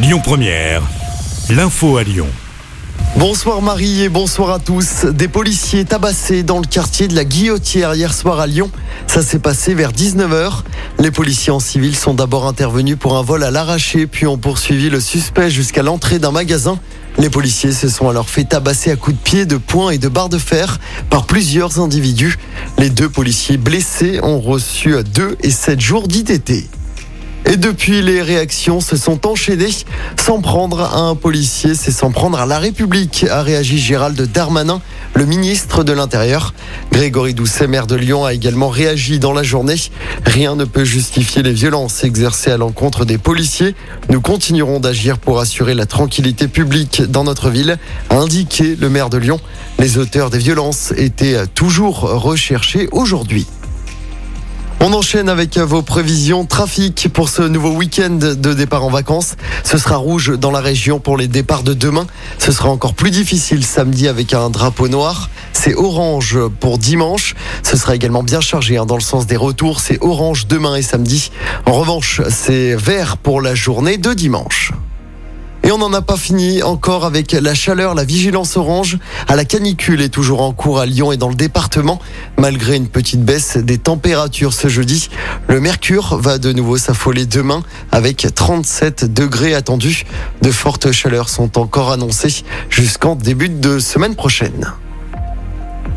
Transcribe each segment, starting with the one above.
Lyon Première, l'info à Lyon. Bonsoir Marie et bonsoir à tous. Des policiers tabassés dans le quartier de la Guillotière hier soir à Lyon. Ça s'est passé vers 19h. Les policiers en civil sont d'abord intervenus pour un vol à l'arraché, puis ont poursuivi le suspect jusqu'à l'entrée d'un magasin. Les policiers se sont alors fait tabasser à coups de pied, de poing et de barres de fer par plusieurs individus. Les deux policiers blessés ont reçu deux et sept jours d'ITT. Et depuis, les réactions se sont enchaînées. S'en prendre à un policier, c'est s'en prendre à la République, a réagi Gérald Darmanin, le ministre de l'Intérieur. Grégory Doucet, maire de Lyon, a également réagi dans la journée. Rien ne peut justifier les violences exercées à l'encontre des policiers. Nous continuerons d'agir pour assurer la tranquillité publique dans notre ville, a indiqué le maire de Lyon. Les auteurs des violences étaient toujours recherchés aujourd'hui. On enchaîne avec vos prévisions trafic pour ce nouveau week-end de départ en vacances. Ce sera rouge dans la région pour les départs de demain. Ce sera encore plus difficile samedi avec un drapeau noir. C'est orange pour dimanche. Ce sera également bien chargé hein, dans le sens des retours. C'est orange demain et samedi. En revanche, c'est vert pour la journée de dimanche. Et on n'en a pas fini encore avec la chaleur, la vigilance orange à la canicule est toujours en cours à Lyon et dans le département. Malgré une petite baisse des températures ce jeudi, le mercure va de nouveau s'affoler demain avec 37 degrés attendus. De fortes chaleurs sont encore annoncées jusqu'en début de semaine prochaine.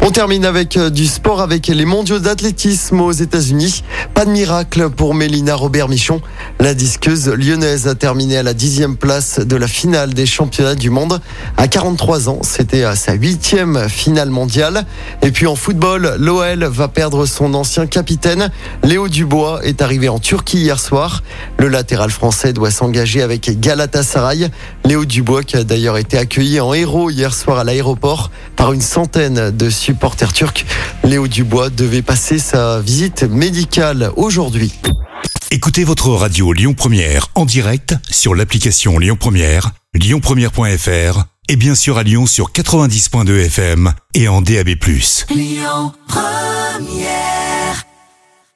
On termine avec euh, du sport avec les mondiaux d'athlétisme aux États-Unis. Pas de miracle pour Mélina Robert-Michon. La disqueuse lyonnaise a terminé à la dixième place de la finale des championnats du monde. À 43 ans, c'était à sa huitième finale mondiale. Et puis en football, l'OL va perdre son ancien capitaine. Léo Dubois est arrivé en Turquie hier soir. Le latéral français doit s'engager avec Galatasaray. Léo Dubois qui a d'ailleurs été accueilli en héros hier soir à l'aéroport par une centaine de supporter turc. Léo Dubois devait passer sa visite médicale aujourd'hui. Écoutez votre radio Lyon Première en direct sur l'application Lyon Première, lyonpremière.fr et bien sûr à Lyon sur 90.2 FM et en DAB+. Lyon Première